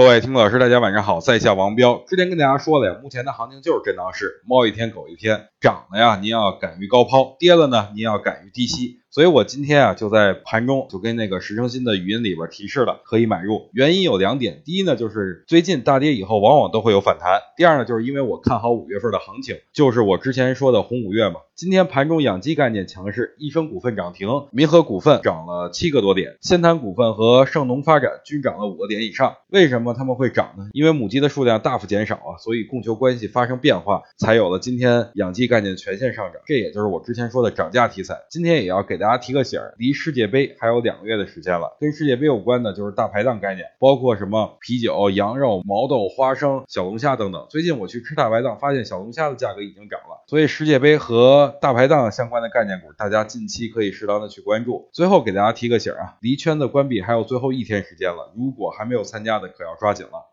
各位听众老师，大家晚上好，在下王彪。之前跟大家说了呀，目前的行情就是震荡市，猫一天狗一天，涨了呀，您要敢于高抛；跌了呢，您要敢于低吸。所以我今天啊，就在盘中就跟那个石成新的语音里边提示了，可以买入。原因有两点，第一呢，就是最近大跌以后往往都会有反弹；第二呢，就是因为我看好五月份的行情，就是我之前说的红五月嘛。今天盘中养鸡概念强势，益生股份涨停，民和股份涨了七个多点，先谈股份和盛农发展均涨了五个点以上。为什么他们会涨呢？因为母鸡的数量大幅减少啊，所以供求关系发生变化，才有了今天养鸡概念全线上涨。这也就是我之前说的涨价题材。今天也要给给大家提个醒儿，离世界杯还有两个月的时间了，跟世界杯有关的就是大排档概念，包括什么啤酒、羊肉、毛豆、花生、小龙虾等等。最近我去吃大排档，发现小龙虾的价格已经涨了，所以世界杯和大排档相关的概念股，大家近期可以适当的去关注。最后给大家提个醒儿啊，离圈子关闭还有最后一天时间了，如果还没有参加的，可要抓紧了。